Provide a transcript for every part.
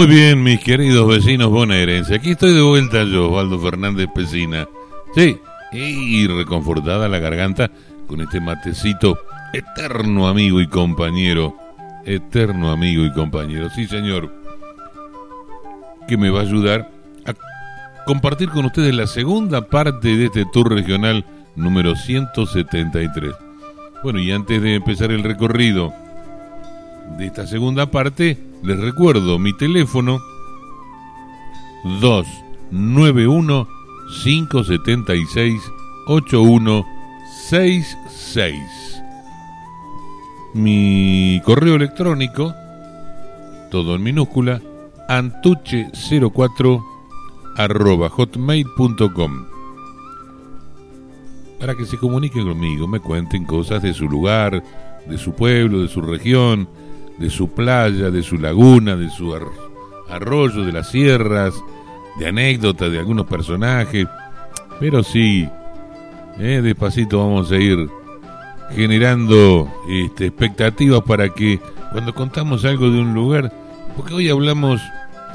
Muy bien, mis queridos vecinos bonaerenses. Aquí estoy de vuelta yo, Osvaldo Fernández Pesina. Sí, y reconfortada la garganta con este matecito eterno amigo y compañero. Eterno amigo y compañero. Sí, señor. Que me va a ayudar a compartir con ustedes la segunda parte de este tour regional número 173. Bueno, y antes de empezar el recorrido de esta segunda parte, les recuerdo mi teléfono 291 576 8166. Mi correo electrónico, todo en minúscula, antuche04 arroba hotmail.com para que se comuniquen conmigo, me cuenten cosas de su lugar, de su pueblo, de su región, de su playa, de su laguna, de su arroyo, de las sierras, de anécdotas de algunos personajes. Pero sí, eh, despacito vamos a ir generando este, expectativas para que cuando contamos algo de un lugar, porque hoy hablamos,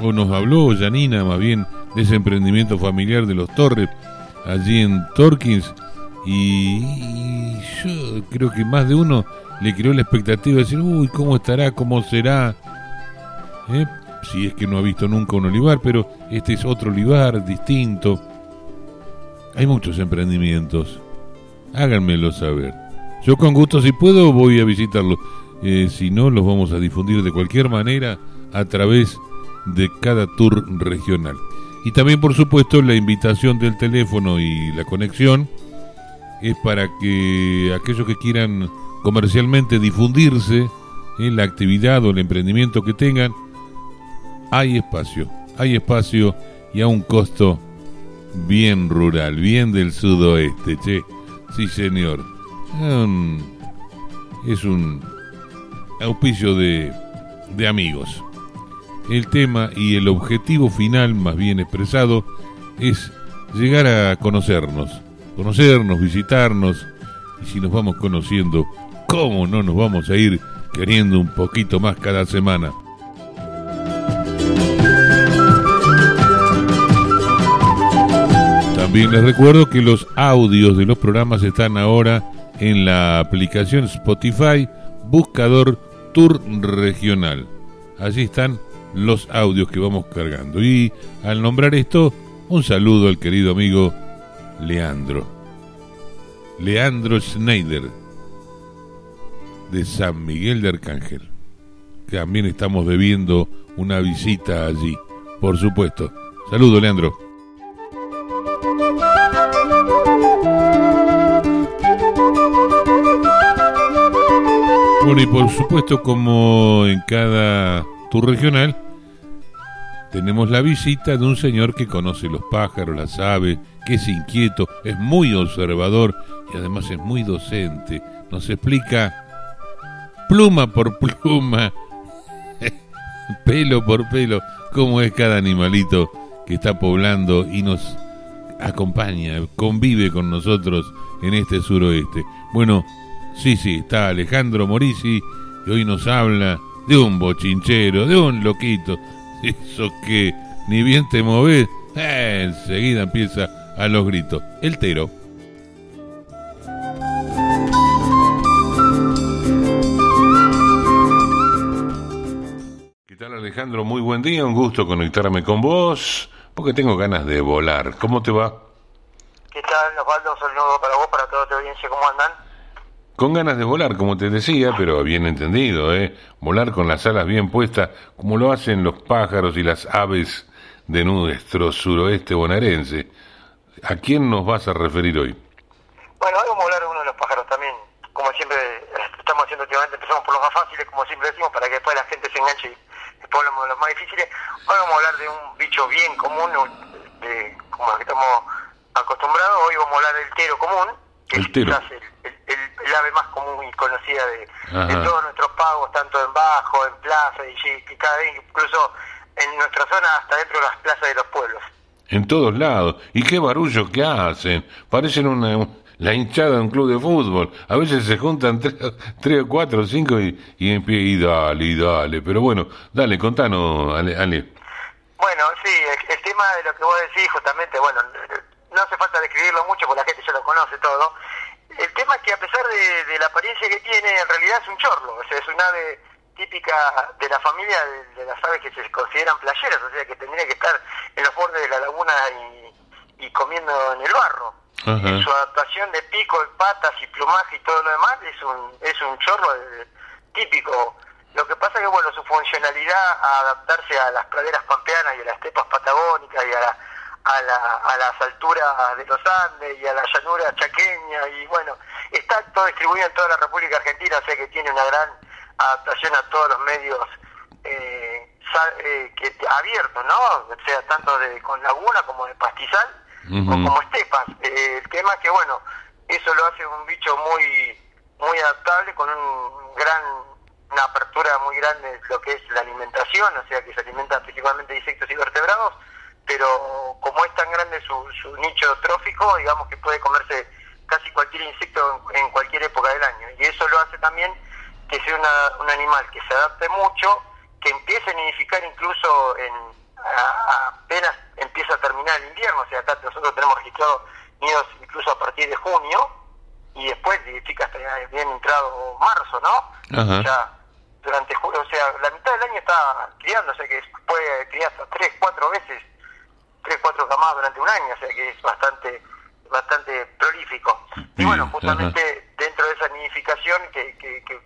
o nos habló Janina más bien, de ese emprendimiento familiar de los Torres, allí en Torkins, y yo creo que más de uno le creó la expectativa de decir, uy, ¿cómo estará? ¿Cómo será? ¿Eh? Si es que no ha visto nunca un olivar, pero este es otro olivar distinto. Hay muchos emprendimientos. Háganmelo saber. Yo con gusto, si puedo, voy a visitarlos. Eh, si no, los vamos a difundir de cualquier manera a través de cada tour regional. Y también, por supuesto, la invitación del teléfono y la conexión es para que aquellos que quieran comercialmente difundirse en la actividad o el emprendimiento que tengan, hay espacio, hay espacio y a un costo bien rural, bien del sudoeste, che. Sí, señor. es un auspicio de, de amigos. El tema y el objetivo final, más bien expresado, es llegar a conocernos, conocernos, visitarnos, y si nos vamos conociendo, ¿Cómo no nos vamos a ir queriendo un poquito más cada semana? También les recuerdo que los audios de los programas están ahora en la aplicación Spotify Buscador Tour Regional. Allí están los audios que vamos cargando. Y al nombrar esto, un saludo al querido amigo Leandro. Leandro Schneider de San Miguel de Arcángel. También estamos bebiendo una visita allí, por supuesto. Saludo, Leandro. Bueno, y por supuesto, como en cada tour regional, tenemos la visita de un señor que conoce los pájaros, las aves, que es inquieto, es muy observador y además es muy docente. Nos explica pluma por pluma, pelo por pelo, cómo es cada animalito que está poblando y nos acompaña, convive con nosotros en este suroeste. Bueno, sí, sí, está Alejandro Morisi y hoy nos habla de un bochinchero, de un loquito, eso que ni bien te moves, eh, enseguida empieza a los gritos. El tero. Alejandro? Muy buen día, un gusto conectarme con vos, porque tengo ganas de volar. ¿Cómo te va? ¿Qué tal, Osvaldo? Un saludo para vos, para toda tu audiencia, ¿cómo andan? Con ganas de volar, como te decía, pero bien entendido, ¿eh? Volar con las alas bien puestas, como lo hacen los pájaros y las aves de nuestro suroeste bonaerense. ¿A quién nos vas a referir hoy? Bueno, hoy vamos a hablar de uno de los pájaros también, como siempre estamos haciendo últimamente, empezamos por los más fáciles, como siempre decimos, para que después la gente se enganche y después hablamos de los más difíciles. Hoy vamos a hablar de un bicho bien común, de, como el que estamos acostumbrados. Hoy vamos a hablar del tero común, que es quizás el, ave más común y conocida de, todos nuestros pagos, tanto en bajo, en plaza, y, cada vez incluso en nuestra zona hasta dentro de las plazas de los pueblos. En todos lados. ¿Y qué barullo que hacen? Parecen una, la hinchada de un club de fútbol. A veces se juntan tres, tres o cuatro o cinco y, y, y dale, y dale. Pero bueno, dale, contanos, Ale. Bueno, sí, el, tema de lo que vos decís, justamente, bueno, no hace falta describirlo mucho porque la gente ya lo conoce todo. El tema es que a pesar de, la apariencia que tiene, en realidad es un chorlo, o sea, es un ave típica de la familia de, las aves que se consideran playeras, o sea, que tendría que estar en los bordes de la laguna y, comiendo en el barro. Su adaptación de pico, de patas y plumaje y todo lo demás es un, es un chorro típico lo que pasa es que, bueno, su funcionalidad a adaptarse a las praderas pampeanas y a las estepas patagónicas y a, a, las alturas de los Andes y a la llanura chaqueña y, bueno, está todo distribuido en toda la República Argentina, o sea que tiene una gran adaptación a todos los medios eh, eh que, abiertos, ¿no? O sea, tanto de con laguna como de pastizal o como estepas. Eh, el tema es que, bueno, eso lo hace un bicho muy muy adaptable con un gran una apertura muy grande de lo que es la alimentación, o sea que se alimenta principalmente de insectos y vertebrados, pero como es tan grande su, su nicho trófico, digamos que puede comerse casi cualquier insecto en, cualquier época del año. Y eso lo hace también que sea una, un animal que se adapte mucho, que empiece a nidificar incluso en apenas empieza a terminar el invierno, o sea, acá nosotros tenemos registrados nidos incluso a partir de junio, y después nidifica hasta bien entrado marzo, ¿no? Ya durante o sea, la mitad del año está criando, o sea que puede criar hasta tres, cuatro veces, tres, cuatro camadas durante un año, o sea que es bastante bastante prolífico. Y bueno, justamente dentro de esa nidificación que, que, que,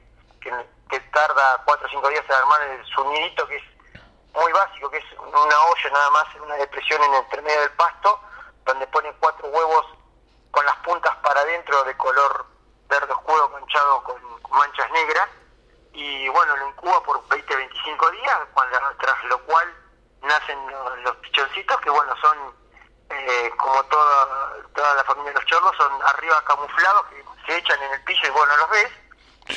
que, tarda cuatro o cinco días en armar su nidito, que es muy básico, que es una olla nada más, en una depresión en el medio del pasto, donde pone cuatro huevos con las puntas para adentro de color verde oscuro manchado con manchas negras y bueno, lo incuba por 20, 25 días, cuando, tras lo cual nacen los, pichoncitos que bueno, son eh, como toda, toda la familia de los chorros, son arriba camuflados, que se echan en el piso y vos no los ves,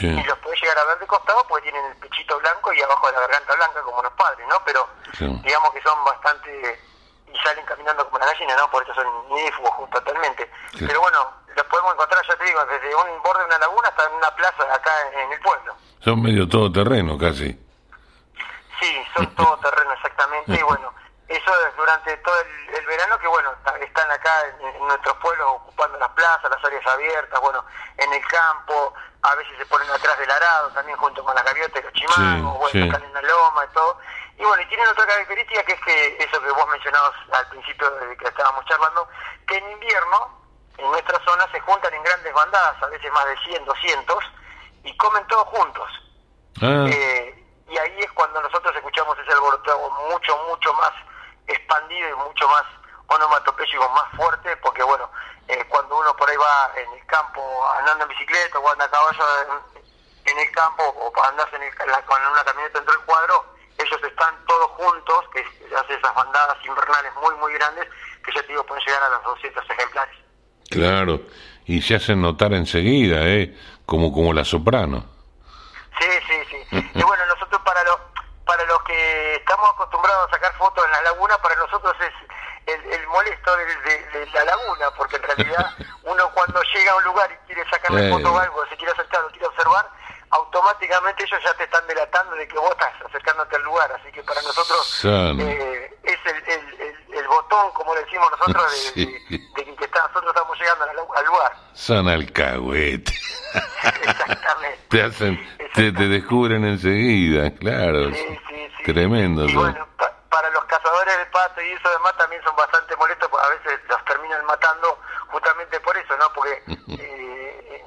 y los podés llegar a ver de costado porque tienen el pechito blanco y abajo de la garganta blanca como los padres, ¿no? Pero digamos que son bastante y salen caminando como la gallina, ¿no? Por eso son justo totalmente. Pero bueno, los podemos encontrar, ya te digo, desde un borde de una laguna hasta en una plaza acá en el pueblo. Son medio todoterreno casi. Sí, son todoterreno exactamente. y bueno, eso es durante todo el, verano que bueno, están acá en, nuestros pueblos las plazas, las áreas abiertas, bueno, en el campo, a veces se ponen atrás del arado también junto con las gaviotas y los chimangos, bueno, están en la loma y todo. Y bueno, y tienen otra característica que es que eso que vos mencionabas al principio de que estábamos charlando, que en invierno en nuestra zona se juntan en grandes bandadas, a veces más de 100, 200, y comen todos juntos. Ah. Eh, y ahí es cuando nosotros escuchamos ese alboroteo mucho, mucho más expandido y mucho más onomatopéyico, más fuerte, porque bueno, eh, cuando uno por ahí va en el campo andando en bicicleta o anda a caballo en, el campo o andas en el, con una camioneta dentro del cuadro, ellos están todos juntos, que hace esas bandadas invernales muy, muy grandes, que ya te digo, pueden llegar a los 200 ejemplares. Claro, y se hacen notar enseguida, ¿eh? como, como la soprano. Sí, sí, sí. y bueno, nosotros para los, para los que estamos acostumbrados a sacar fotos en la laguna, para nosotros es el, molesto de, la laguna, porque en realidad uno cuando llega a un lugar y quiere sacarle foto o algo, se quiere acercar o quiere observar, automáticamente ellos ya te están delatando de que vos estás acercándote al lugar, así que para nosotros eh, es el, el, botón, como le decimos nosotros, de, que está, nosotros estamos llegando al, lugar. Son alcahuete. Exactamente. te hacen, te, te, descubren enseguida, claro. Sí, sí, sí. Tremendo. Y bueno, los cazadores de pato y eso demás también son bastante molestos, porque a veces los terminan matando justamente por eso, ¿no? Porque eh,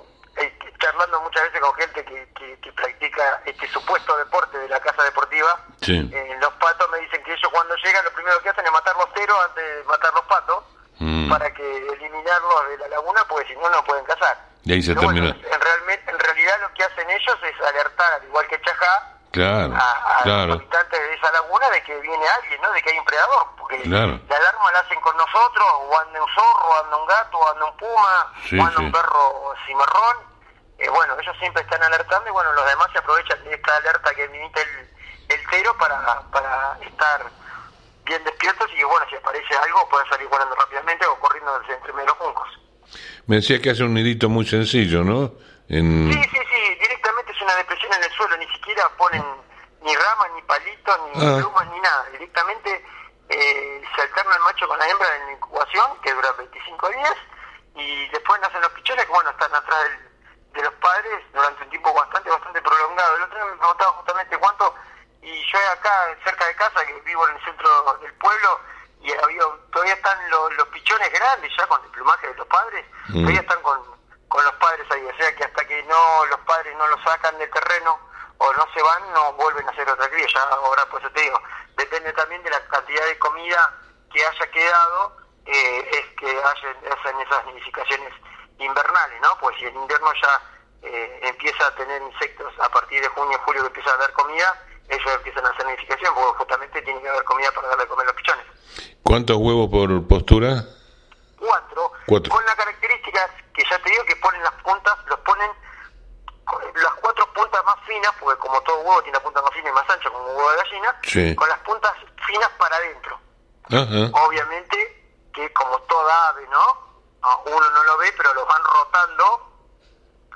charlando muchas veces con gente que, que, practica este supuesto deporte de la casa deportiva, eh, los patos me dicen que ellos cuando llegan lo primero que hacen es matar los ceros antes de matar los patos, mm. para que eliminarlos de la laguna, porque si no, no pueden cazar. Y ahí se termina. en, realmente, en realidad lo que hacen ellos es alertar, al igual que Chajá, claro, a, los habitantes de esa laguna de que viene alguien, ¿no? De que hay un predador, porque la alarma la hacen con nosotros, o anda un zorro, o anda un gato, o anda un puma, o anda un perro cimarrón, eh, bueno, ellos siempre están alertando y bueno, los demás se aprovechan de esta alerta que emite el, el cero para, para estar bien despiertos y que bueno, si aparece algo pueden salir volando rápidamente o corriendo entre medio de los juncos. Me decía que hace un nidito muy sencillo, ¿no? En... Sí, sí, sí, una depresión en el suelo, ni siquiera ponen ni ramas, ni palitos, ni ah. plumas, ni nada, directamente eh, se alterna el macho con la hembra en incubación, que dura 25 días, y después nacen los pichones que, bueno, están atrás de los padres durante un tiempo bastante, bastante prolongado. El otro día me preguntaba justamente cuánto, y yo acá, cerca de casa, que vivo en el centro del pueblo, y había, todavía están los, los pichones grandes ya con el plumaje de los padres, Mm. todavía están con, con los padres ahí, o sea que hasta que no los padres no los sacan del terreno o no se van, no vuelven a hacer otra cría, ya ahora por eso te digo, depende también de la cantidad de comida que haya quedado, eh, es que haya, hacen esas nidificaciones invernales, ¿no? Pues si en invierno ya eh, empieza a tener insectos a partir de junio, julio que empieza a dar comida, ellos empiezan a hacer nidificación, porque justamente tiene que haber comida para darle a comer a los pichones. ¿Cuántos huevos por postura? Cuatro, Cuatro. con las características que ya te digo que ponen las puntas, los ponen las cuatro puntas más finas, porque como todo huevo tiene la punta más fina y más ancha como un huevo de gallina, Sí. con las puntas finas para adentro. Obviamente que como toda ave, ¿no? Uno no lo ve, pero los van rotando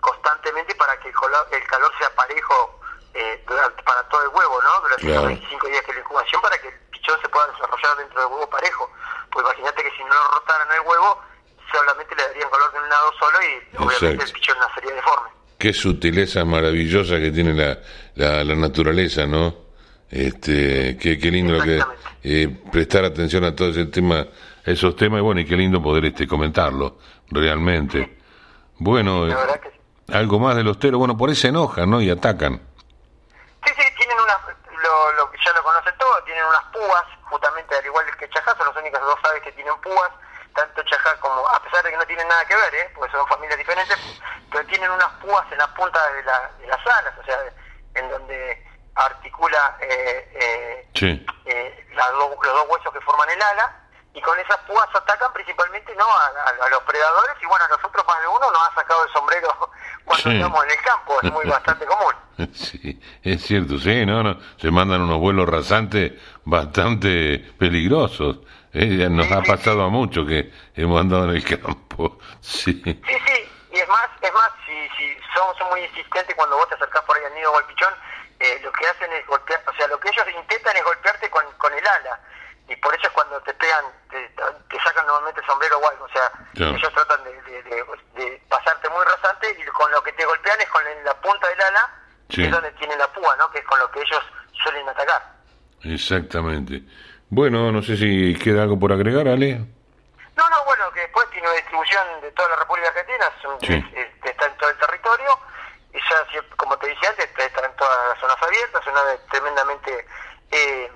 constantemente para que el, colo- el calor sea parejo eh, durante- para todo el huevo, ¿no? Durante Claro. los 25 días es la incubación para que el pichón se pueda desarrollar dentro del huevo parejo. Pues imagínate que si no lo rotaran el huevo, solamente le darían color de un lado solo y obviamente Exacto. el pichón nacería deforme. Qué sutileza maravillosa que tiene la, la, la naturaleza, ¿no? Este, qué, qué lindo que eh, prestar atención a todo ese tema, esos temas, y bueno, y qué lindo poder este comentarlo, realmente. Bueno, La eh, verdad que sí. algo más de los teros, bueno, por ahí se enojan, ¿no? Y atacan. Sí, sí, tienen unas, lo, lo que ya lo conoce todo, tienen unas púas, justamente al igual que Chajá, son las únicas dos aves que tienen púas, tanto Chajá como, a pesar de que no tienen nada que ver, ¿eh? porque son familias diferentes, pero tienen unas púas en la punta de, la, de las alas, o sea, en donde articula eh, eh, Sí. eh, las dos- los dos huesos que forman el ala, y con esas púas atacan principalmente no a, a- a los predadores, y bueno, a nosotros más de uno nos ha sacado el sombrero cuando Sí. estamos en el campo, es muy bastante común. Sí, es cierto, sí, no, no, se mandan unos vuelos rasantes bastante peligrosos. ¿eh? Nos Sí, ha sí, pasado a mucho que hemos andado en el campo. Sí, Sí, sí, y es más, es más, si, si somos muy insistentes cuando vos te acercás por ahí al nido o al pichón, eh, lo que hacen es golpear, o sea, lo que ellos intentan es golpearte con, con el ala, y por eso es cuando te pegan, te, te sacan normalmente el sombrero o algo, o sea, ellos tratan de, de- de- de pasarte muy rasante y con lo que te golpean es con la punta del ala, Sí. que es donde tiene la púa, ¿no? Que es con lo que ellos suelen atacar. Exactamente. Bueno, no sé si queda algo por agregar, Ale. No, no, bueno, que después tiene una distribución de toda la República Argentina, Sí. es- es- está en todo el territorio, y ya, como te decía antes, está en todas las zonas abiertas, una tremendamente eh,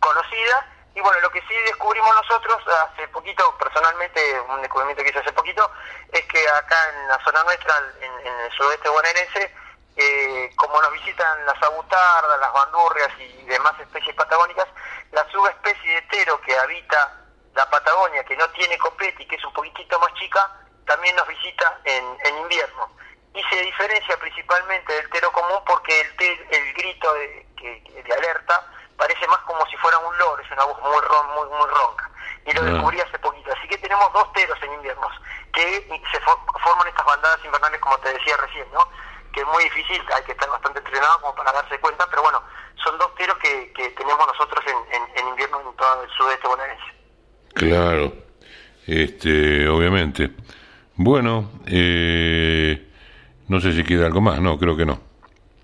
conocida, y bueno, lo que sí descubrimos nosotros hace poquito, personalmente, un descubrimiento que hice hace poquito, es que acá en la zona nuestra, en, en el sudeste bonaerense, eh, como nos visitan las abutardas, las bandurrias y demás especies patagónicas, la subespecie de tero que habita la Patagonia, que no tiene copete y que es un poquitito más chica, también nos visita en, en invierno. Y se diferencia principalmente del tero común porque el, el grito de, que- que- de alerta parece más como si fuera un loro, es una voz muy, ron, muy, muy ronca. Y lo Ah. descubrí hace poquito. Así que tenemos dos teros en inviernos, que se for- forman estas bandadas invernales, como te decía recién, ¿no? Que es muy difícil, hay que estar bastante entrenado como para darse cuenta, pero bueno, son dos teros que, que tenemos nosotros en, en, en invierno en todo el sudeste bonaerense. Claro, este, obviamente. Bueno, eh, no sé si queda algo más, no, creo que no.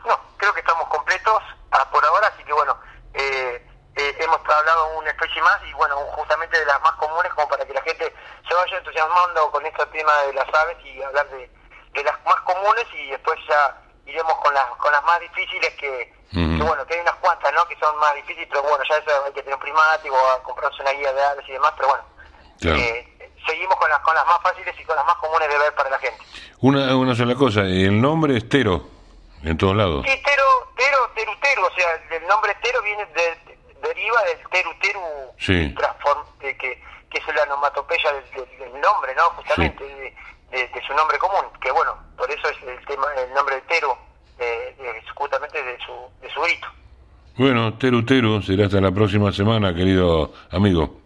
No, creo que estamos completos ah, por ahora, así que bueno, eh, eh, hemos hablado una especie más y bueno, justamente de las más comunes como para que la gente se vaya entusiasmando con este tema de las aves y hablar de, de las más comunes y después ya iremos con las con las más difíciles que, Ujú. que bueno, que hay unas cuantas, ¿no? Que son más difíciles, pero bueno, ya eso hay que tener un primático, comprarse una guía de aves y demás, pero bueno, Claro. eh, seguimos con las con las más fáciles y con las más comunes de ver para la gente. Una, una sola cosa, el nombre es Tero, en todos lados. Sí, tero, tero, teru, teru, o sea, el nombre tero viene de, deriva del teru, teru, Sí. transform- de que, que es la onomatopeya del, del- nombre, ¿no? Justamente, de, de- de su nombre común, que bueno, por eso es el tema, el nombre de tero, eh, justamente de su, de su grito. Bueno, Teru Teru, será hasta la próxima semana, querido amigo.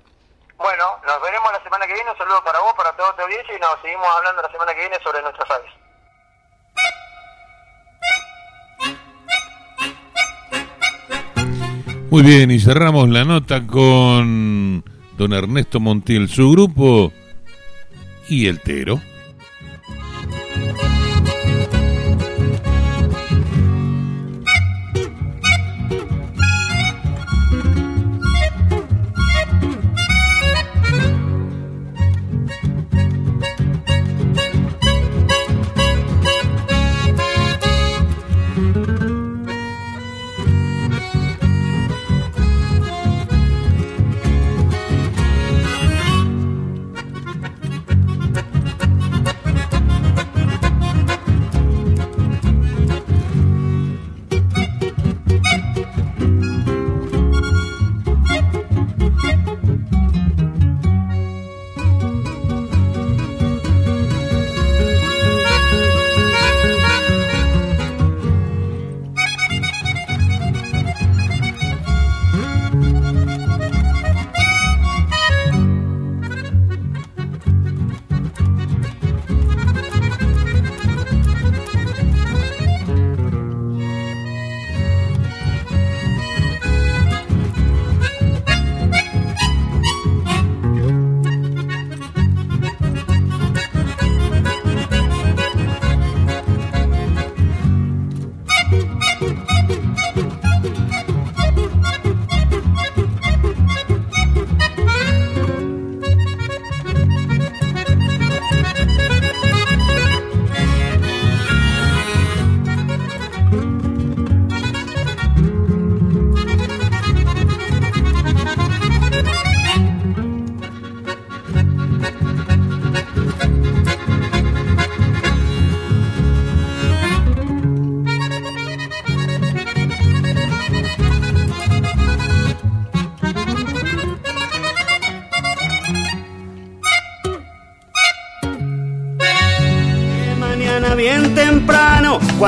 Bueno, nos veremos la semana que viene, un saludo para vos, para toda tu audiencia y nos seguimos hablando la semana que viene sobre nuestras aves. Muy bien, y cerramos la nota con don Ernesto Montiel, su grupo y el Tero.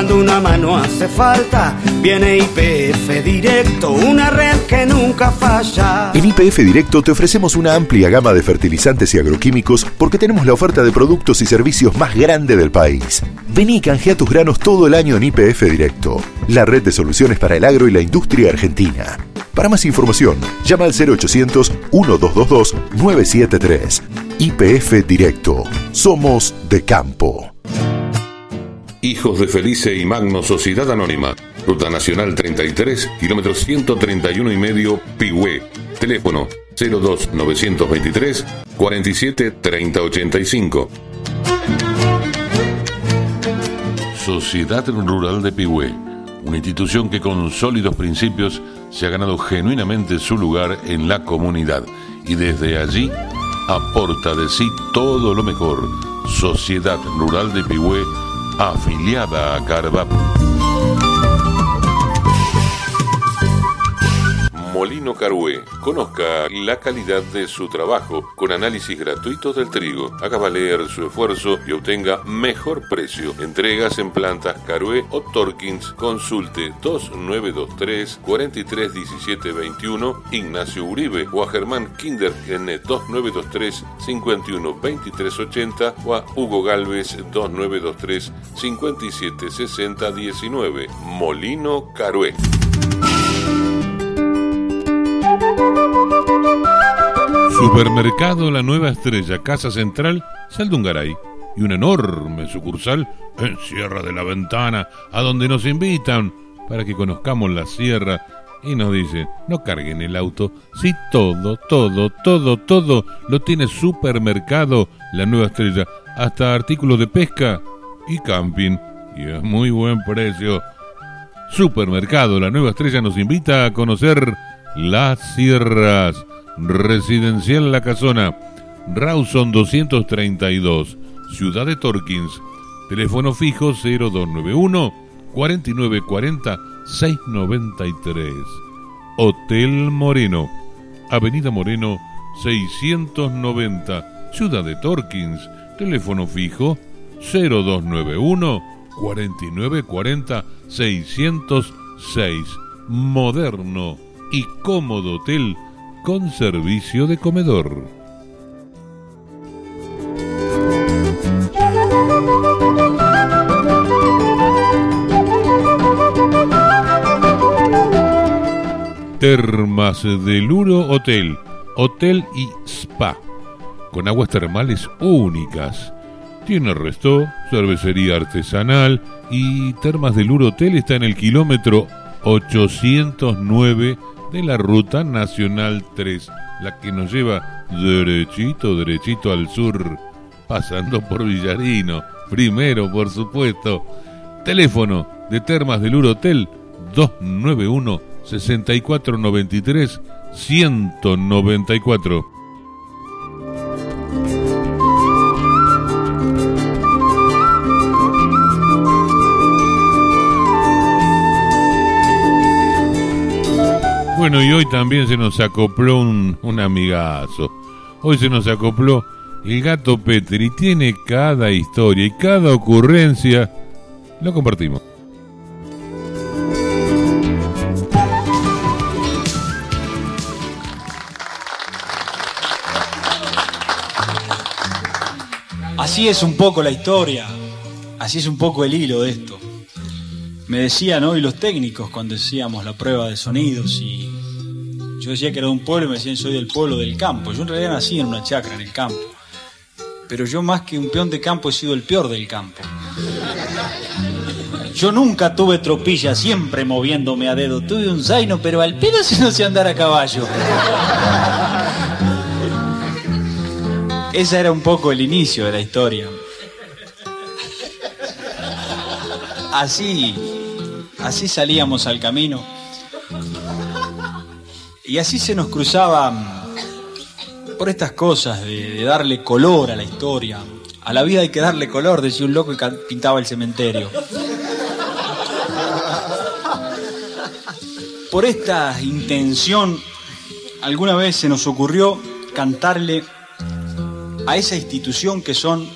Cuando una mano hace falta, viene IPF Directo, una red que nunca falla. En IPF Directo te ofrecemos una amplia gama de fertilizantes y agroquímicos porque tenemos la oferta de productos y servicios más grande del país. Vení y canjea tus granos todo el año en IPF Directo, la red de soluciones para el agro y la industria argentina. Para más información, llama al 0800 1222 973. IPF Directo. Somos de campo. Hijos de Felice y Magno Sociedad Anónima. Ruta Nacional 33, kilómetro 131 y medio, Pigüé. Teléfono 02 923 47 30 85. Sociedad Rural de Pigüé, una institución que con sólidos principios se ha ganado genuinamente su lugar en la comunidad y desde allí aporta de sí todo lo mejor. Sociedad Rural de Pigüé afiliada a Carvap. Molino Carué. Conozca la calidad de su trabajo con análisis gratuitos del trigo. Haga valer su esfuerzo y obtenga mejor precio. Entregas en plantas Carué o Torkins. Consulte 2923 431721 Ignacio Uribe o a Germán Kinder en 2923 512380 o a Hugo Galvez 2923 576019 Molino Carué. Supermercado La Nueva Estrella, Casa Central, Saldungaray. Y una enorme sucursal en Sierra de la Ventana, a donde nos invitan para que conozcamos la sierra. Y nos dicen, no carguen el auto, si todo, todo, todo, todo lo tiene Supermercado La Nueva Estrella, hasta artículos de pesca y camping. Y a muy buen precio. Supermercado La Nueva Estrella nos invita a conocer las sierras. Residencial La Casona, Rawson 232, Ciudad de Torkins, teléfono fijo 0291 4940 693. Hotel Moreno, Avenida Moreno 690, Ciudad de Torkins, teléfono fijo 0291 4940 606. Moderno y cómodo hotel con servicio de comedor. Termas del Uro Hotel, Hotel y Spa, con aguas termales únicas. Tiene resto, cervecería artesanal y Termas del Uro Hotel está en el kilómetro 809 de la Ruta Nacional 3, la que nos lleva derechito, derechito al sur, pasando por Villarino, primero por supuesto. Teléfono de Termas del Uro Hotel 291 6493 194. Bueno, y hoy también se nos acopló un, un amigazo. Hoy se nos acopló el gato Petri. Tiene cada historia y cada ocurrencia. Lo compartimos. Así es un poco la historia, así es un poco el hilo de esto. Me decían hoy los técnicos cuando hacíamos la prueba de sonidos y yo decía que era de un pueblo y me decían soy del pueblo del campo. Yo en realidad nací en una chacra en el campo. Pero yo más que un peón de campo he sido el peor del campo. Yo nunca tuve tropilla, siempre moviéndome a dedo. Tuve un zaino, pero al pedo si no sé andar a caballo. Ese era un poco el inicio de la historia. Así, así salíamos al camino. Y así se nos cruzaba por estas cosas de, de darle color a la historia. A la vida hay que darle color, decía un loco y pintaba el cementerio. Por esta intención, alguna vez se nos ocurrió cantarle a esa institución que son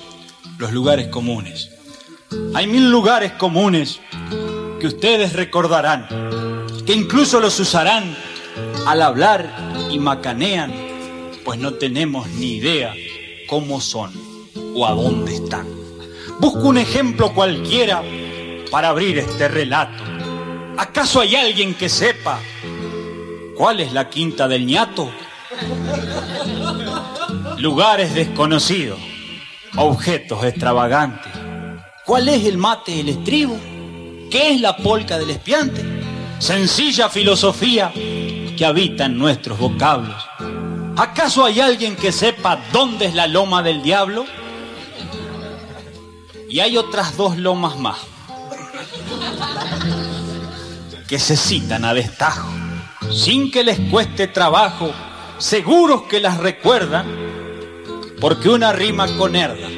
los lugares comunes. Hay mil lugares comunes que ustedes recordarán, que incluso los usarán al hablar y macanean, pues no tenemos ni idea cómo son o a dónde están. Busco un ejemplo cualquiera para abrir este relato. ¿Acaso hay alguien que sepa cuál es la quinta del ñato? lugares desconocidos, objetos extravagantes. ¿Cuál es el mate del estribo? ¿Qué es la polca del espiante? Sencilla filosofía que habita en nuestros vocablos. ¿Acaso hay alguien que sepa dónde es la loma del diablo? Y hay otras dos lomas más que se citan a destajo, sin que les cueste trabajo, seguros que las recuerdan, porque una rima con herda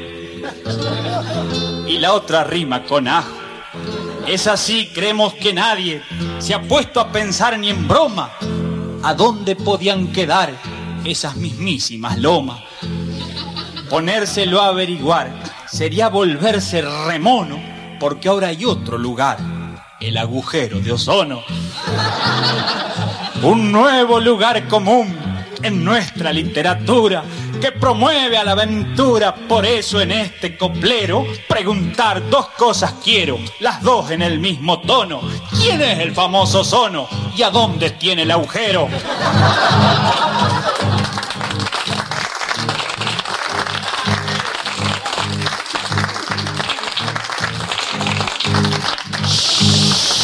y la otra rima con ajo. Es así, creemos que nadie se ha puesto a pensar ni en broma a dónde podían quedar esas mismísimas lomas. Ponérselo a averiguar sería volverse remono, porque ahora hay otro lugar, el agujero de ozono. Un nuevo lugar común en nuestra literatura que promueve a la aventura. Por eso en este coplero preguntar dos cosas quiero, las dos en el mismo tono. ¿Quién es el famoso ozono y a dónde tiene el agujero?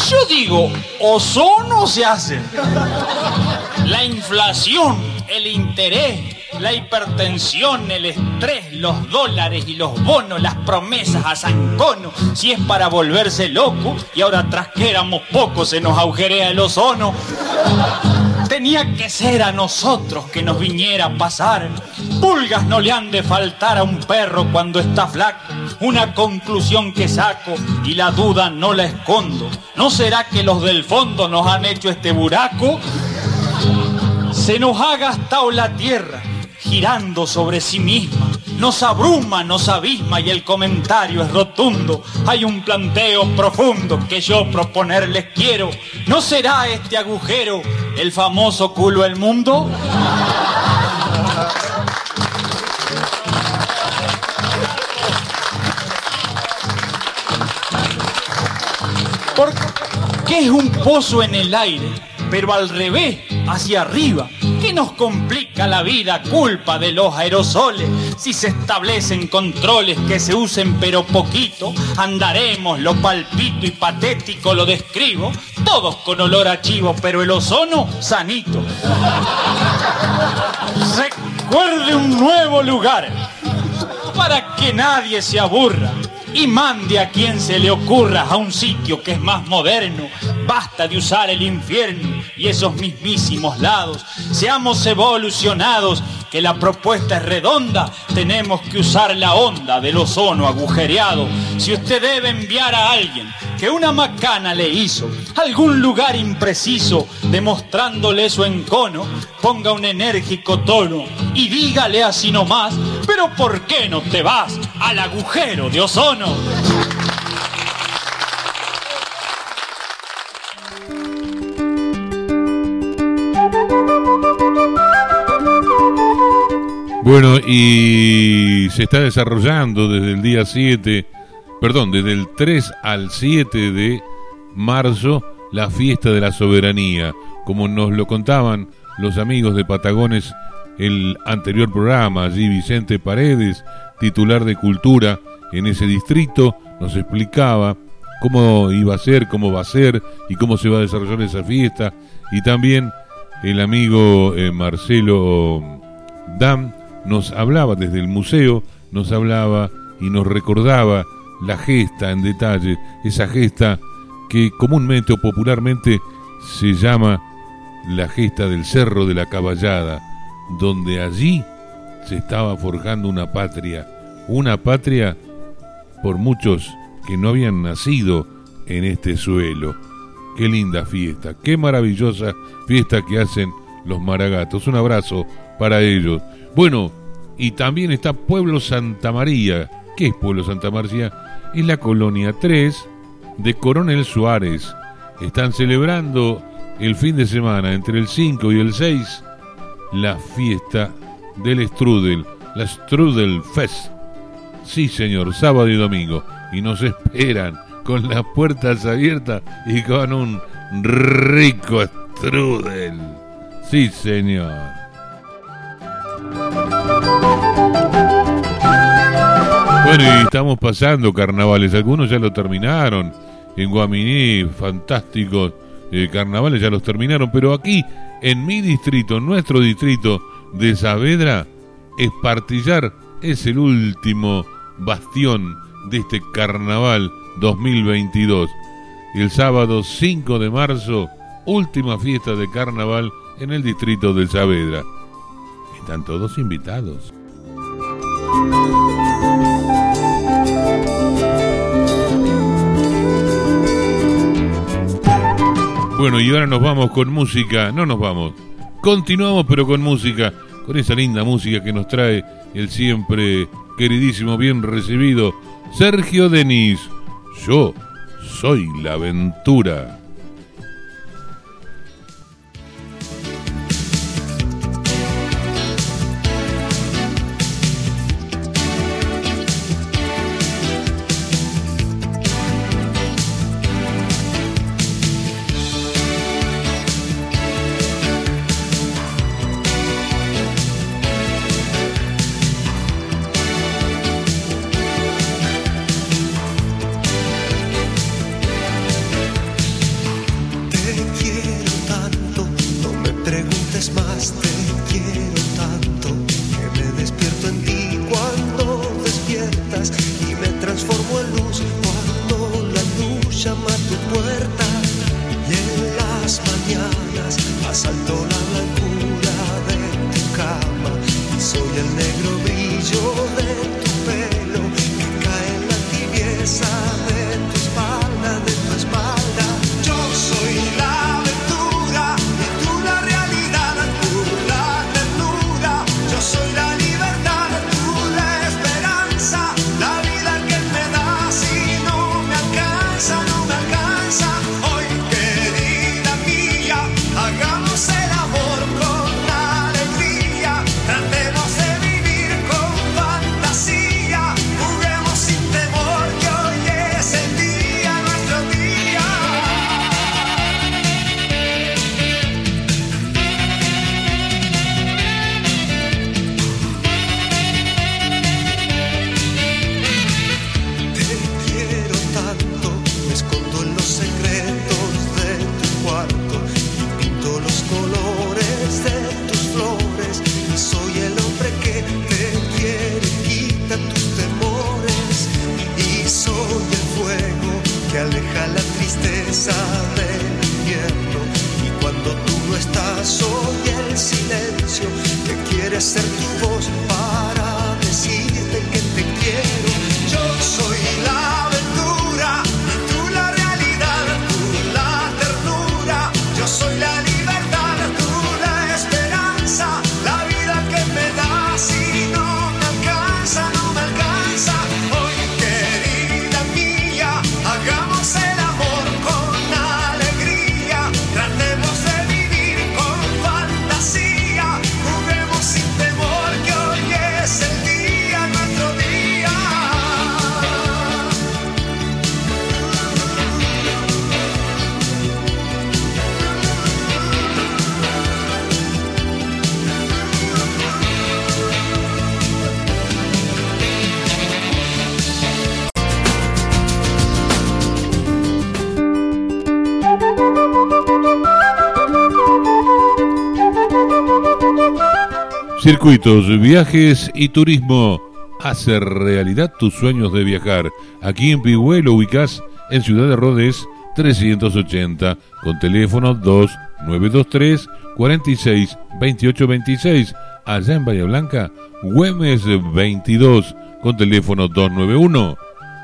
Yo digo, ozono se hace. La inflación, el interés, la hipertensión, el estrés, los dólares y los bonos, las promesas a Sancono, si es para volverse loco y ahora tras que éramos pocos se nos agujerea el ozono. Tenía que ser a nosotros que nos viniera a pasar. Pulgas no le han de faltar a un perro cuando está flaco. Una conclusión que saco y la duda no la escondo. ¿No será que los del fondo nos han hecho este buraco? Se nos ha gastado la tierra girando sobre sí misma. Nos abruma, nos abisma y el comentario es rotundo. Hay un planteo profundo que yo proponerles quiero. ¿No será este agujero el famoso culo del mundo? ¿Por qué es un pozo en el aire, pero al revés? hacia arriba. ¿Qué nos complica la vida? Culpa de los aerosoles. Si se establecen controles que se usen pero poquito, andaremos, lo palpito y patético lo describo, todos con olor a chivo, pero el ozono sanito. Recuerde un nuevo lugar para que nadie se aburra y mande a quien se le ocurra a un sitio que es más moderno. Basta de usar el infierno y esos mismísimos lados. Seamos evolucionados, que la propuesta es redonda. Tenemos que usar la onda del ozono agujereado. Si usted debe enviar a alguien que una macana le hizo, algún lugar impreciso, demostrándole su encono, ponga un enérgico tono y dígale así nomás, pero ¿por qué no te vas al agujero de ozono? Bueno, y se está desarrollando desde el día 7, perdón, desde el 3 al 7 de marzo la fiesta de la soberanía, como nos lo contaban los amigos de Patagones el anterior programa, allí Vicente Paredes, titular de Cultura en ese distrito, nos explicaba cómo iba a ser, cómo va a ser y cómo se va a desarrollar esa fiesta, y también el amigo eh, Marcelo Dam nos hablaba desde el museo, nos hablaba y nos recordaba la gesta en detalle, esa gesta que comúnmente o popularmente se llama la gesta del Cerro de la Caballada, donde allí se estaba forjando una patria, una patria por muchos que no habían nacido en este suelo. Qué linda fiesta, qué maravillosa fiesta que hacen los maragatos. Un abrazo para ellos. Bueno, y también está Pueblo Santa María. ¿Qué es Pueblo Santa María? Es la colonia 3 de Coronel Suárez. Están celebrando el fin de semana, entre el 5 y el 6, la fiesta del Strudel, la Strudel Fest. Sí, señor, sábado y domingo. Y nos esperan con las puertas abiertas y con un rico Strudel. Sí, señor. Bueno, y estamos pasando carnavales. Algunos ya lo terminaron. En Guaminí, fantásticos eh, carnavales ya los terminaron. Pero aquí, en mi distrito, en nuestro distrito de Saavedra, Espartillar es el último bastión de este carnaval 2022. El sábado 5 de marzo, última fiesta de carnaval en el distrito de Saavedra. Están todos invitados. Bueno, y ahora nos vamos con música. No nos vamos. Continuamos, pero con música. Con esa linda música que nos trae el siempre queridísimo, bien recibido Sergio Denis. Yo soy la aventura. Fuerza del invierno. Y cuando tú no estás, oye el silencio que quiere ser tu voz Circuitos, viajes y turismo. Hace realidad tus sueños de viajar. Aquí en Pigüé lo en Ciudad de Rodés 380 con teléfono 2923 46 28 26. Allá en Bahía Blanca, Güemes 22 con teléfono 291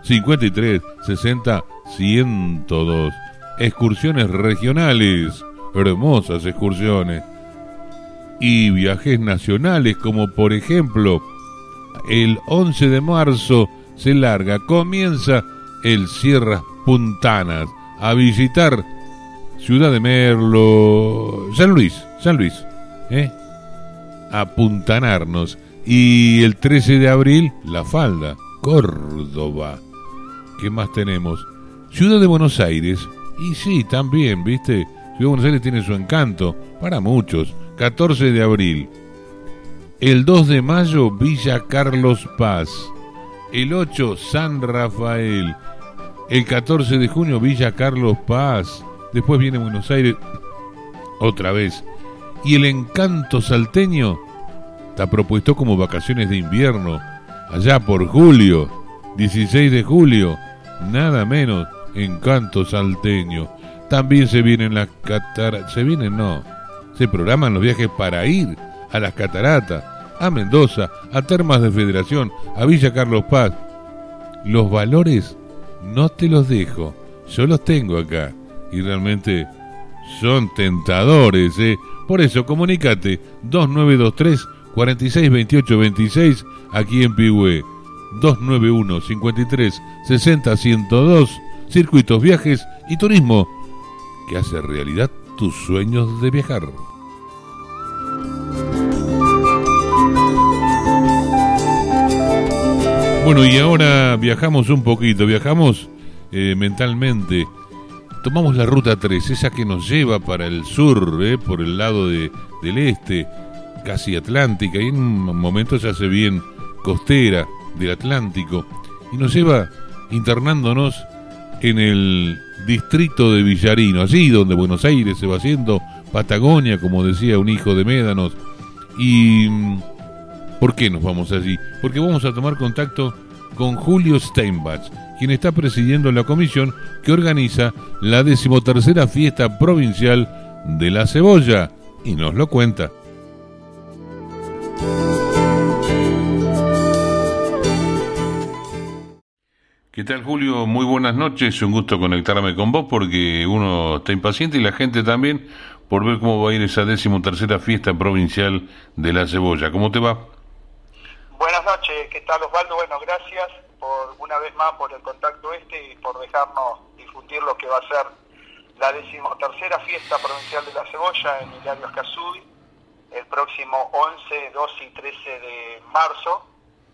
53 60 102. Excursiones regionales. Hermosas excursiones y viajes nacionales, como por ejemplo el 11 de marzo se larga, comienza el Sierras Puntanas a visitar Ciudad de Merlo, San Luis, San Luis, ¿eh? a puntanarnos. Y el 13 de abril, La Falda, Córdoba. ¿Qué más tenemos? Ciudad de Buenos Aires. Y sí, también, ¿viste? Ciudad de Buenos Aires tiene su encanto para muchos. 14 de abril. El 2 de mayo, Villa Carlos Paz. El 8, San Rafael. El 14 de junio, Villa Carlos Paz. Después viene Buenos Aires otra vez. Y el encanto salteño está propuesto como vacaciones de invierno. Allá por julio, 16 de julio. Nada menos, encanto salteño. También se vienen las cataratas. Se vienen, no se programan los viajes para ir a las cataratas, a Mendoza, a Termas de Federación, a Villa Carlos Paz. Los valores no te los dejo, yo los tengo acá y realmente son tentadores, ¿eh? Por eso comunícate 2923 4628 26 aquí en Pigüe 291 53 60 102 Circuitos, Viajes y Turismo que hace realidad tus sueños de viajar. Bueno, y ahora viajamos un poquito, viajamos eh, mentalmente. Tomamos la ruta 3, esa que nos lleva para el sur, eh, por el lado de, del este, casi atlántica, y en un momento se hace bien costera del Atlántico, y nos lleva internándonos en el distrito de Villarino, allí donde Buenos Aires se va haciendo Patagonia, como decía un hijo de Médanos. ¿Y mm, por qué nos vamos allí? Porque vamos a tomar contacto con Julio Steinbach, quien está presidiendo la comisión que organiza la decimotercera fiesta provincial de la cebolla, y nos lo cuenta. ¿Qué tal Julio? Muy buenas noches, un gusto conectarme con vos porque uno está impaciente y la gente también por ver cómo va a ir esa décimo tercera fiesta provincial de la cebolla. ¿Cómo te va? Buenas noches, ¿qué tal Osvaldo? Bueno, gracias por una vez más por el contacto este y por dejarnos difundir lo que va a ser la decimotercera fiesta provincial de la cebolla en Hilario Escazú el próximo 11, 12 y 13 de marzo.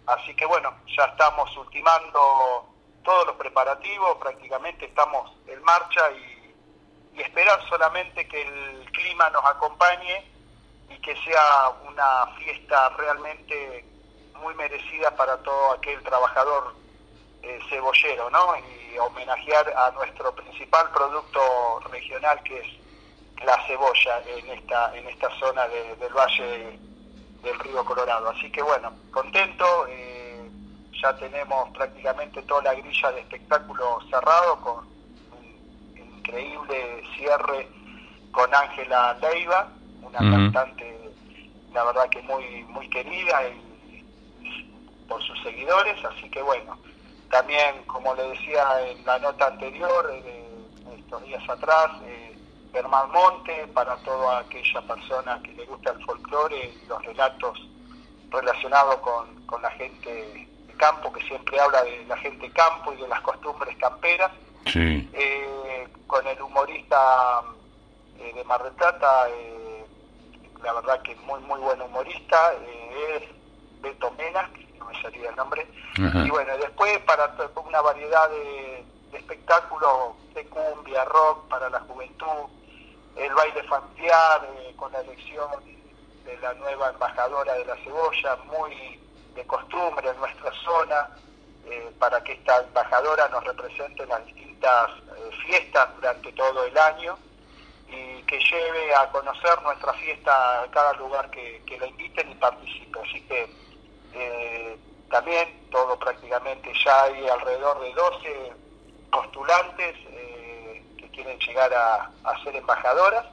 Así que bueno, ya estamos ultimando todos los preparativos, prácticamente estamos en marcha y, esperar solamente que el clima nos acompañe y que sea una fiesta realmente muy merecida para todo aquel trabajador eh, cebollero, ¿no? Y homenajear a nuestro principal producto regional que es la cebolla en esta en esta zona de, del valle del río Colorado. Así que bueno, contento. Eh, ya tenemos prácticamente toda la grilla de espectáculo cerrado con un, increíble cierre con Ángela Leiva, una cantante, la verdad que muy, muy querida por sus seguidores, así que bueno, también como le decía en la nota anterior, eh, estos días atrás, eh, Germán Monte, para toda aquella persona que le gusta el folclore y los relatos relacionados con, con la gente campo, que siempre habla de la gente campo y de las costumbres camperas. Eh, con el humorista eh, de Mar del Plata, eh, la verdad que muy, muy buen humorista, es Beto Mena, que no me salía el nombre. Y bueno, después para una variedad de, espectáculos de cumbia, rock para la juventud, el baile familiar con la elección de la nueva embajadora de la cebolla, muy de costumbre en nuestra zona eh, para que esta embajadora nos represente en las distintas eh, fiestas durante todo el año y que lleve a conocer nuestra fiesta a cada lugar que, la inviten y participe. Así que eh, también todo prácticamente ya hay alrededor de 12 postulantes que quieren llegar a, a ser embajadoras.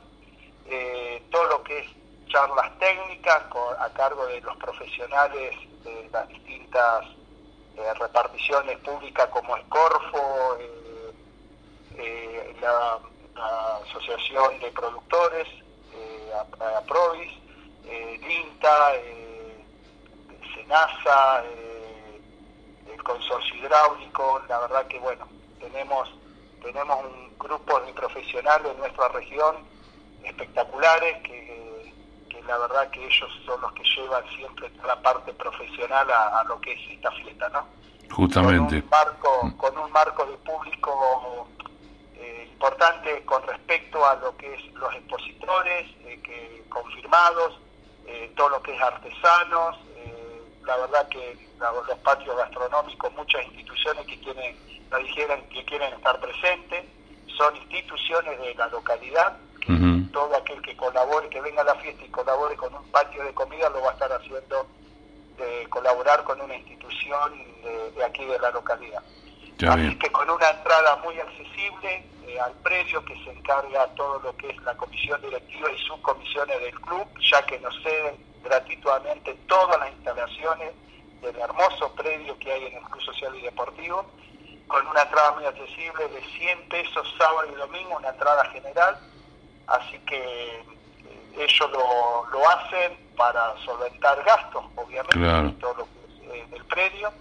todo lo que es charlas técnicas a cargo de los profesionales de las distintas eh, reparticiones públicas como Escorfo, eh, eh, la, Asociación de Productores, APROVIS, LINTA, SENASA, el Consorcio Hidráulico, la verdad que bueno, tenemos, tenemos un grupo de profesionales en nuestra región espectaculares que la verdad que ellos son los que llevan siempre la parte profesional a, lo que es esta fiesta, ¿no? Justamente. Con un marco, con un marco de público eh, importante con respecto a lo que es los expositores eh, que confirmados, eh, todo lo que es artesanos, la verdad que los patios gastronómicos, muchas instituciones que tienen, la dijeron que quieren estar presentes, son instituciones de la localidad todo aquel que colabore, que venga a la fiesta y colabore con un patio de comida, lo va a estar haciendo de colaborar con una institución de, aquí de la localidad. Así que con una entrada muy accesible eh, al predio que se encarga todo lo que es la comisión directiva y subcomisiones del club, ya que nos ceden gratuitamente todas las instalaciones del hermoso predio que hay en el Club Social y Deportivo, con una entrada muy accesible de 100 pesos sábado y domingo, una entrada general, así que eh, ellos lo, hacen para solventar gastos, obviamente, todo lo que es eh, del predio,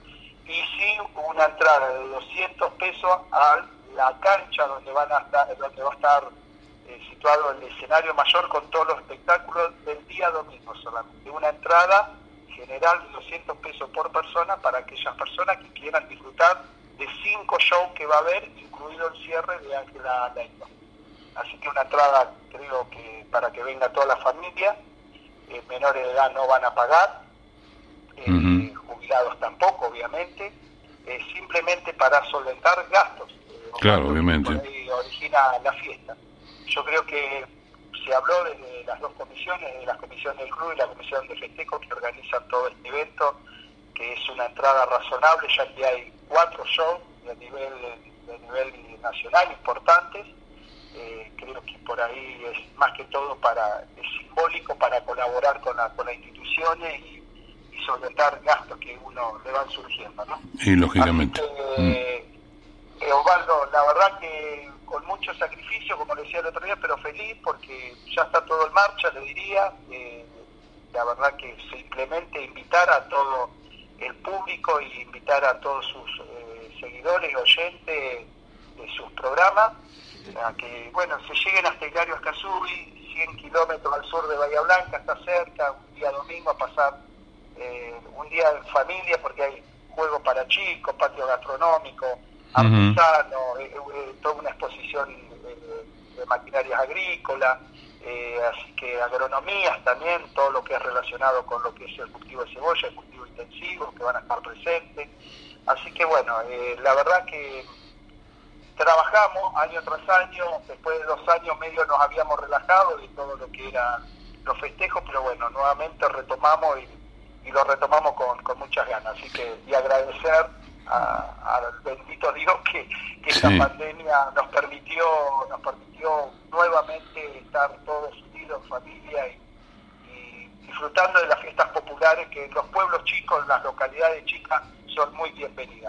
y sí una entrada de 200 pesos a la cancha donde van a estar, donde va a estar eh, situado el escenario mayor con todos los espectáculos del día domingo solamente, una entrada general de 200 pesos por persona para aquellas personas que quieran disfrutar de cinco shows que va a haber, incluido el cierre de Ángela Leiva así que una entrada creo que para que venga toda la familia, eh, menores de edad no van a pagar, eh, jubilados tampoco, obviamente, eh, simplemente para solventar gastos. claro, obviamente. Y origina la fiesta. Yo creo que se habló desde las dos comisiones, de la comisión del club y la comisión de festejo que organizan todo este evento, que es una entrada razonable, ya que hay cuatro shows de nivel, de nivel nacional importantes, eh, creo que por ahí es más que todo para es simbólico para colaborar con, la, con las instituciones y, solventar gastos que uno le van surgiendo, ¿no? Y lógicamente. mm. Osvaldo, la verdad que con mucho sacrificio, como decía el otro día, pero feliz porque ya está todo en marcha, le diría. Eh, la verdad que simplemente invitar a todo el público y invitar a todos sus eh, seguidores y oyentes de sus programas a que, bueno, se lleguen hasta Hilario Escazuri, 100 kilómetros al sur de Bahía Blanca, está cerca, un día domingo a pasar eh, un día en familia porque hay juegos para chicos, patio gastronómico, artesano, eh, eh, toda una exposición de maquinarias agrícolas, así que agronomías también, todo lo que es relacionado con lo que es el cultivo de cebolla, el cultivo intensivo, que van a estar presentes. Así que bueno, la verdad que trabajamos año tras año, después de dos años medio nos habíamos relajado de todo lo que era los festejos, pero bueno, nuevamente retomamos y, lo retomamos con, con, muchas ganas. Así que, y agradecer al bendito Dios que, que esta pandemia nos permitió, nos permitió nuevamente estar todos unidos, familia y, disfrutando de las fiestas populares que en los pueblos chicos, en las localidades chicas, muy.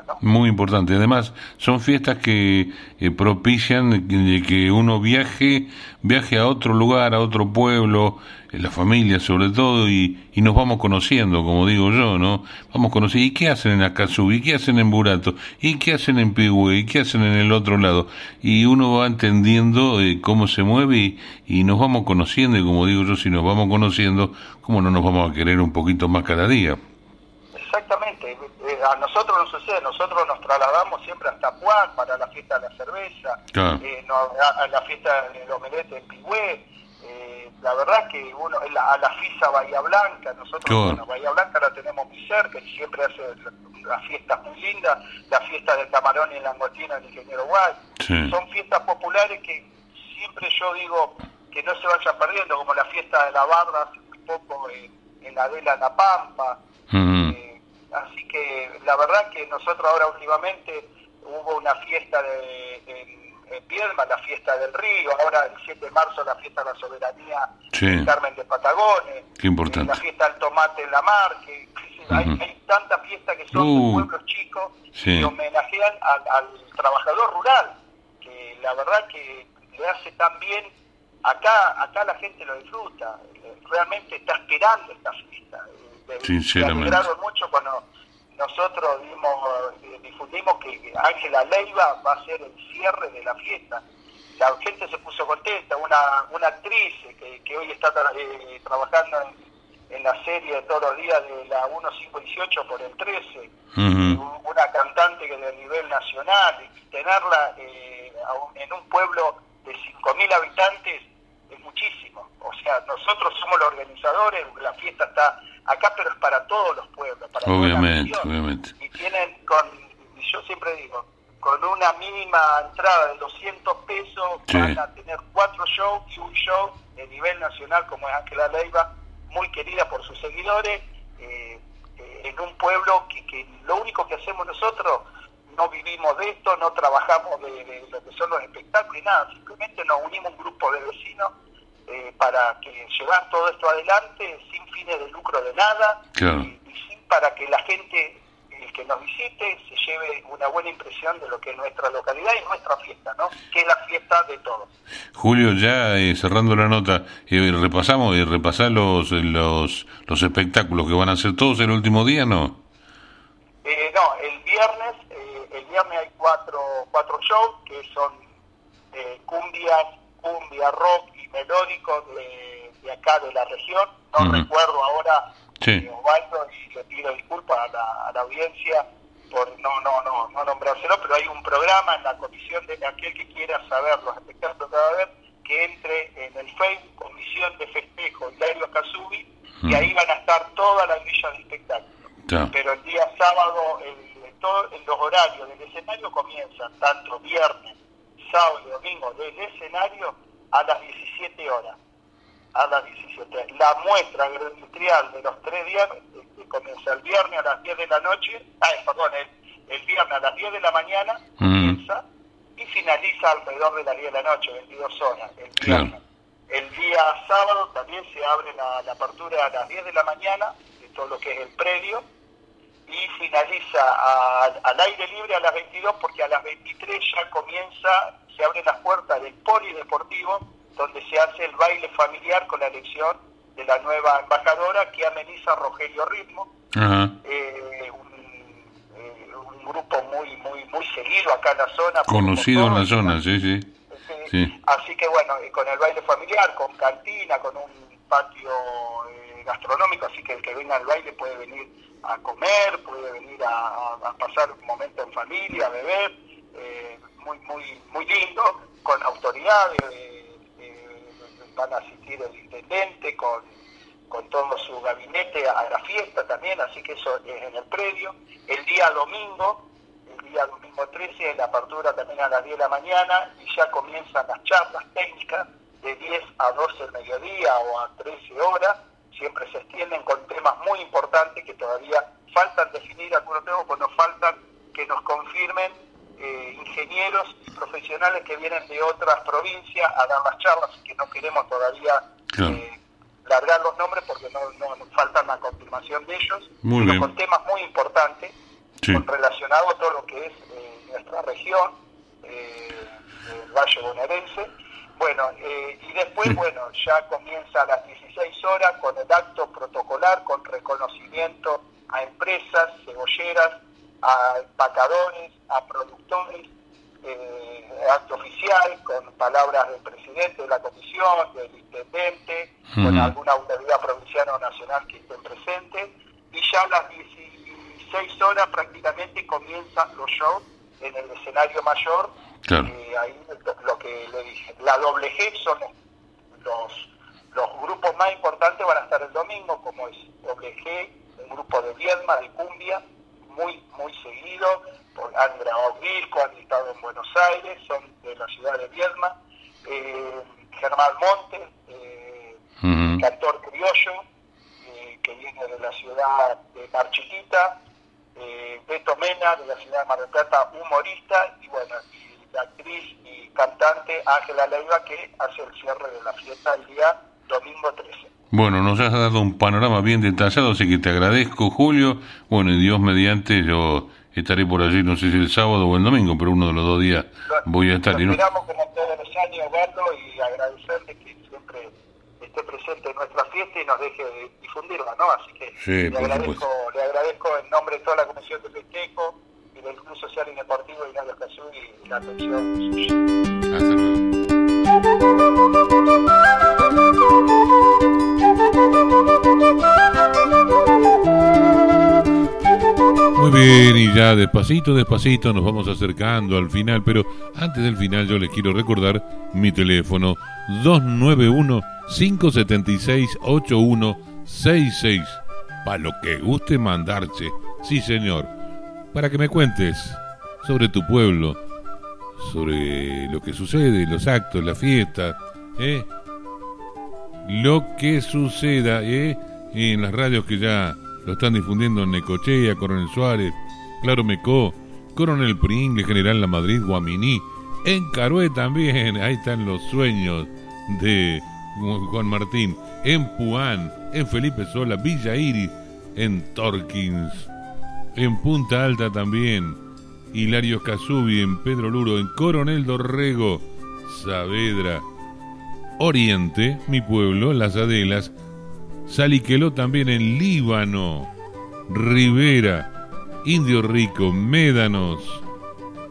¿no? Muy importante. Además, son fiestas que eh, propician que uno viaje, viaje a otro lugar, a otro pueblo, en la familia sobre todo, y, y, nos vamos conociendo, como digo yo, ¿no? Vamos conociendo. ¿Y qué hacen en Akatsubi? ¿Y qué hacen en Burato? ¿Y qué hacen en Pigüe? ¿Y qué hacen en el otro lado? Y uno va entendiendo eh, cómo se mueve y, y, nos vamos conociendo, y como digo yo, si nos vamos conociendo, ¿cómo no nos vamos a querer un poquito más cada día? Exactamente. Eh, a nosotros nos sucede, nosotros nos trasladamos siempre hasta Puan para la fiesta de la cerveza, eh, a, la fiesta del omelete en Pigüe, eh, la verdad que uno a la FISA Bahía Blanca, nosotros bueno, Bahía Blanca la tenemos muy cerca y siempre hace las fiestas muy lindas, la fiesta del camarón y el langostino del ingeniero Guay, son fiestas populares que siempre yo digo que no se vayan perdiendo, como la fiesta de la barra hace muy poco en la Vela La Pampa, así que la verdad que nosotros ahora últimamente hubo una fiesta de, en, Piedma, la fiesta del río, ahora el 7 de marzo la fiesta de la soberanía en Carmen de Patagones, Qué la fiesta del tomate en la mar, que, hay, tantas fiestas que son de uh, pueblos chicos que homenajean al, trabajador rural, que la verdad que le hace tan bien, acá, acá la gente lo disfruta, realmente está esperando esta fiesta. Sinceramente. Me mucho cuando nosotros dimos, eh, difundimos que Ángela Leiva va a ser el cierre de la fiesta. La gente se puso contenta, una, una actriz que, que hoy está eh, trabajando en, la serie de todos los días de la 1518 por el 13, una cantante que de nivel nacional, y tenerla eh, en un pueblo de 5.000 habitantes es muchísimo. O sea, nosotros somos los organizadores, la fiesta está acá, pero es para todos los pueblos. Para obviamente, obviamente. Y tienen, con, yo siempre digo, con una mínima entrada de 200 pesos van a tener cuatro shows y un show de nivel nacional como es Ángela Leiva, muy querida por sus seguidores, eh, eh, en un pueblo que, que lo único que hacemos nosotros no vivimos de esto, no trabajamos de, lo que son los espectáculos y nada, simplemente nos unimos un grupo de vecinos eh, para que llevar todo esto adelante sin fines de lucro de nada y, sin para que la gente el que nos visite se lleve una buena impresión de lo que es nuestra localidad y nuestra fiesta, ¿no? Que es la fiesta de todos. Julio, ya eh, cerrando la nota, eh, repasamos y repasar los, los los espectáculos que van a hacer todos el último día, ¿no? no, el viernes el viernes hay cuatro, cuatro shows que son eh, cumbias, cumbia, rock y melódicos de, de, acá de la región. No recuerdo ahora, sí. Eh, y le pido disculpas a la, a la audiencia por no, no, no, no nombrárselo, pero hay un programa en la comisión de aquel que quiera saber los espectáculos que va a haber, que entre en el Facebook Comisión de Festejo Hilario Casubi, y ahí van a estar todas las villas de espectáculos. Pero el día sábado, el en los horarios del escenario comienzan tanto viernes, sábado y domingo del escenario a las 17 horas. A las 17. La muestra agroindustrial de los tres días este, comienza el viernes a las 10 de la noche, ah, perdón, el, viernes a las 10 de la mañana comienza y finaliza alrededor de las 10 de la noche, 22 horas, el viernes. El día sábado también se abre la, la apertura a las 10 de la mañana, de todo lo que es el predio, y finaliza al aire libre a las 22 porque a las 23 ya comienza, se abre las puertas del polideportivo donde se hace el baile familiar con la elección de la nueva embajadora que ameniza Rogelio Ritmo, eh, un, grupo muy muy muy seguido acá en la zona. Conocido en la zona, sí, sí. sí. Así que bueno, con el baile familiar, con cantina, con un patio eh, gastronómico, así que el que venga al baile puede venir a comer, puede venir a, pasar un momento en familia, a beber, eh, muy, muy, muy lindo, con autoridades, eh, eh, van a asistir el intendente con, con todo su gabinete a la fiesta también, así que eso es en el predio. El día domingo, el día domingo 13, la apertura también a las 10 de la mañana y ya comienzan las charlas técnicas de 10 a 12 del mediodía o a 13 horas siempre se extienden con temas muy importantes que todavía faltan definir algunos temas, pues nos faltan que nos confirmen eh, ingenieros y profesionales que vienen de otras provincias a dar las charlas y que no queremos todavía eh, largar los nombres porque no, nos falta la confirmación de ellos, pero con temas muy importantes relacionados a todo lo que es eh, nuestra región, el Valle Bonaerense. Bueno, y después, bueno, ya comienza a las 16 horas con el acto protocolar, con reconocimiento a empresas, cebolleras, a empacadores, a productores, eh, acto oficial, con palabras del presidente de la comisión, del intendente, con alguna autoridad provincial o nacional que estén presente, y ya a las 16 horas prácticamente comienzan los shows en el escenario mayor, eh, ahí lo, que le dije, la doble G son los, los grupos más importantes van a estar el domingo, como es doble G, un grupo de Viedma, de Cumbia, muy, muy seguido, por Andrea Ovirco, han estado en Buenos Aires, son de la ciudad de Viedma, eh, Germán Montes, eh, cantor criollo, eh, que viene de la ciudad de Mar Chiquita, eh, Beto Mena, de la ciudad de Mar del Plata, humorista, y bueno, y cantante Ángela Leiva, que hace el cierre de la fiesta el día domingo 13. Bueno, nos has dado un panorama bien detallado, así que te agradezco, Julio. Bueno, y Dios mediante, yo estaré por allí, no sé si el sábado o el domingo, pero uno de los dos días voy a estar. Lo esperamos como todos los años verlo y agradecerle que siempre esté presente en nuestra fiesta y nos deje difundirla, ¿no? Así que le, agradezco, le agradezco en nombre de toda la Comisión de Festejo y del Club Social y Deportivo Ignacio Casú y la atención. Hasta luego. Muy bien, y ya despacito, despacito nos vamos acercando al final, pero antes del final yo les quiero recordar mi teléfono 291-576-8166, para lo que guste mandarse, sí señor, para que me cuentes sobre tu pueblo, sobre lo que sucede, los actos, la fiesta, ¿eh? lo que suceda ¿eh? en las radios que ya lo están difundiendo en Necochea, Coronel Suárez, Claro Mecó, Coronel Pringle, General La Madrid, Guaminí, en Carué también, ahí están los sueños de Juan Martín, en Puán, en Felipe Sola, Villa Iris, en Torkins, en Punta Alta también, Hilario Casubi, en Pedro Luro, en Coronel Dorrego, Saavedra, Oriente, mi pueblo, Las Adelas, Saliqueló también en Líbano, Rivera, Indio Rico, Médanos,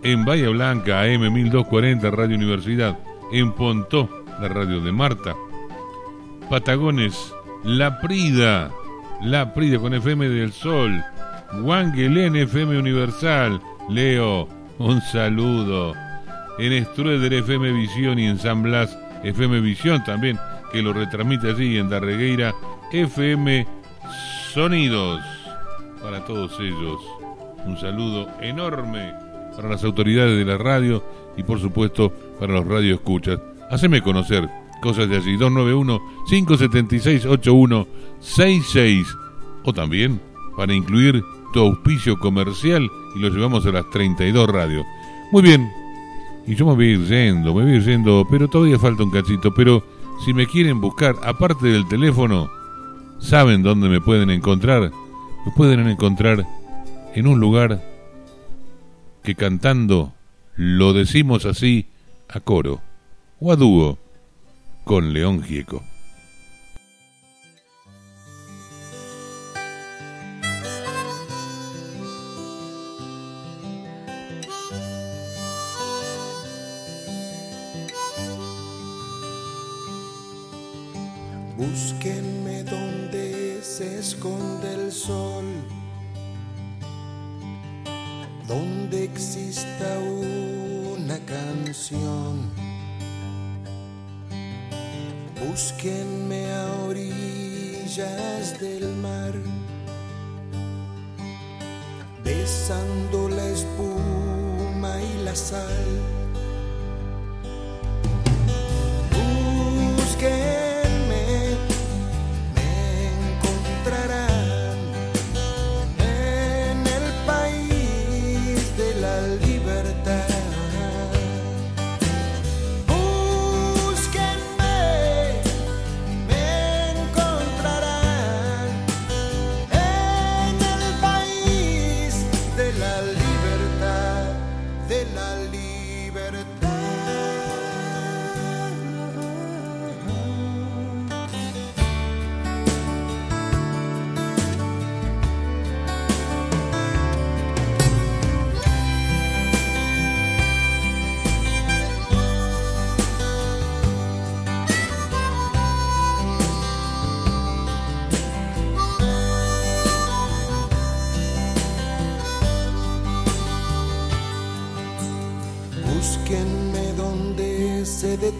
en Bahía Blanca, AM 1240, Radio Universidad, en Pontó, la radio de Marta, Patagones, La Prida, La Prida con FM del Sol, Wangelén FM Universal, Leo, un saludo, en Strueder FM Visión y en San Blas FM Visión también, que lo retransmite allí en Darregueira FM Sonidos. Para todos ellos, un saludo enorme para las autoridades de la radio y por supuesto para los radioescuchas. Haceme conocer cosas de allí. 291-576-8166. O también para incluir tu auspicio comercial y lo llevamos a las 32 radios. Muy bien. Y yo me voy a ir yendo, me voy a ir yendo, pero todavía falta un cachito. Pero si me quieren buscar, aparte del teléfono, ¿Saben dónde me pueden encontrar? Me pueden encontrar en un lugar que cantando lo decimos así a coro o a dúo con León Gieco.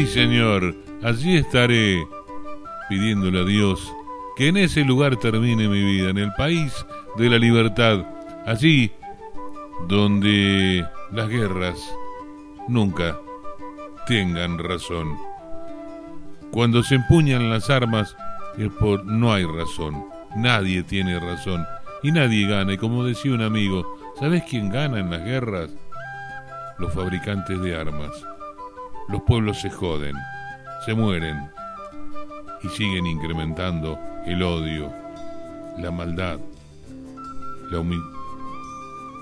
Sí, Señor, allí estaré pidiéndole a Dios que en ese lugar termine mi vida, en el país de la libertad, allí donde las guerras nunca tengan razón. Cuando se empuñan las armas es por no hay razón, nadie tiene razón y nadie gana. Y como decía un amigo, ¿sabes quién gana en las guerras? Los fabricantes de armas. Los pueblos se joden, se mueren y siguen incrementando el odio, la maldad, la, humi-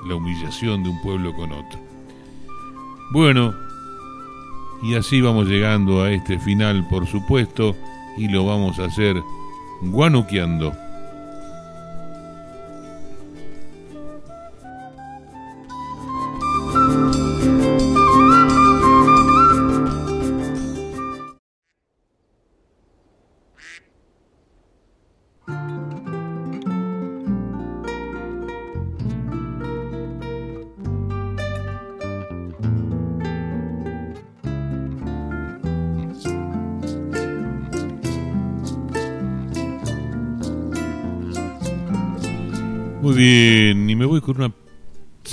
la humillación de un pueblo con otro. Bueno, y así vamos llegando a este final, por supuesto, y lo vamos a hacer guanuqueando.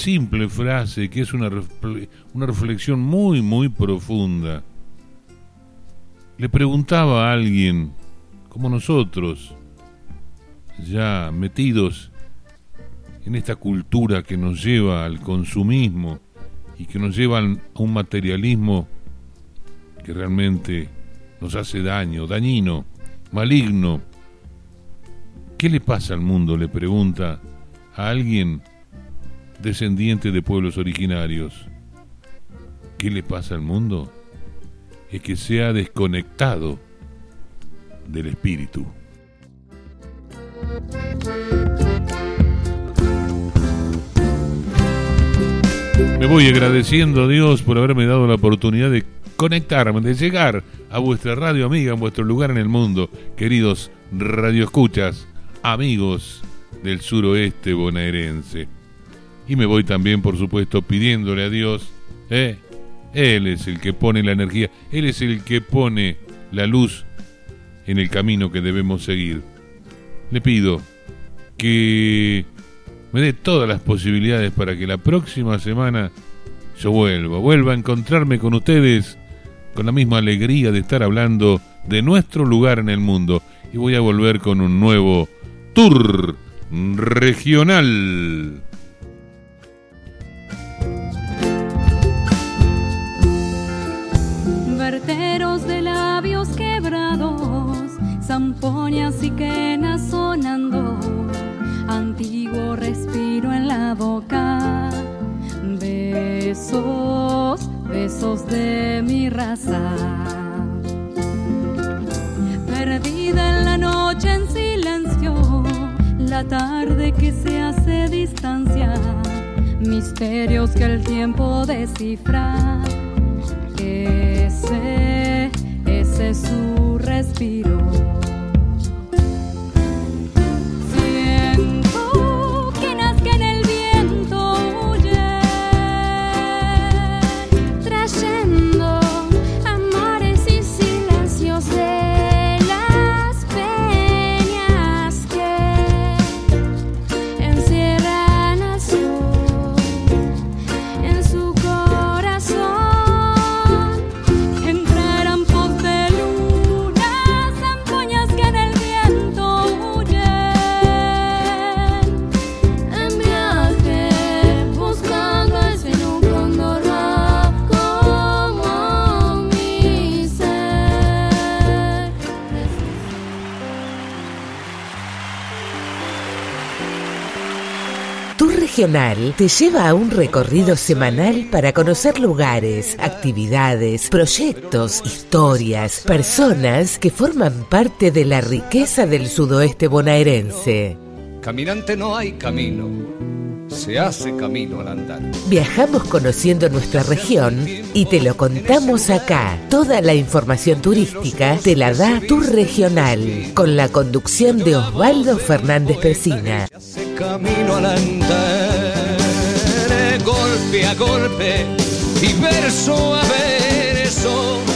Simple frase que es una, una reflexión muy, muy profunda. Le preguntaba a alguien, como nosotros, ya metidos en esta cultura que nos lleva al consumismo y que nos lleva a un materialismo que realmente nos hace daño, dañino, maligno. ¿Qué le pasa al mundo? Le pregunta a alguien descendiente de pueblos originarios. ¿Qué le pasa al mundo? Es que se ha desconectado del espíritu. Me voy agradeciendo a Dios por haberme dado la oportunidad de conectarme, de llegar a vuestra radio amiga en vuestro lugar en el mundo, queridos radioescuchas, amigos del suroeste bonaerense. Y me voy también, por supuesto, pidiéndole a Dios, ¿eh? Él es el que pone la energía, Él es el que pone la luz en el camino que debemos seguir. Le pido que me dé todas las posibilidades para que la próxima semana yo vuelva, vuelva a encontrarme con ustedes con la misma alegría de estar hablando de nuestro lugar en el mundo. Y voy a volver con un nuevo tour regional. Zampoñas y quenas sonando, antiguo respiro en la boca, besos, besos de mi raza. Perdida en la noche en silencio, la tarde que se hace distancia, misterios que el tiempo descifra. Ese, ese es su respiro. Te lleva a un recorrido semanal para conocer lugares, actividades, proyectos, historias, personas que forman parte de la riqueza del sudoeste bonaerense. Caminante no hay camino, se hace camino al andar. Viajamos conociendo nuestra región y te lo contamos acá. Toda la información turística te la da Tu Regional, con la conducción de Osvaldo Fernández Pesina. Hace camino al andar, golpe a golpe y verso a verso.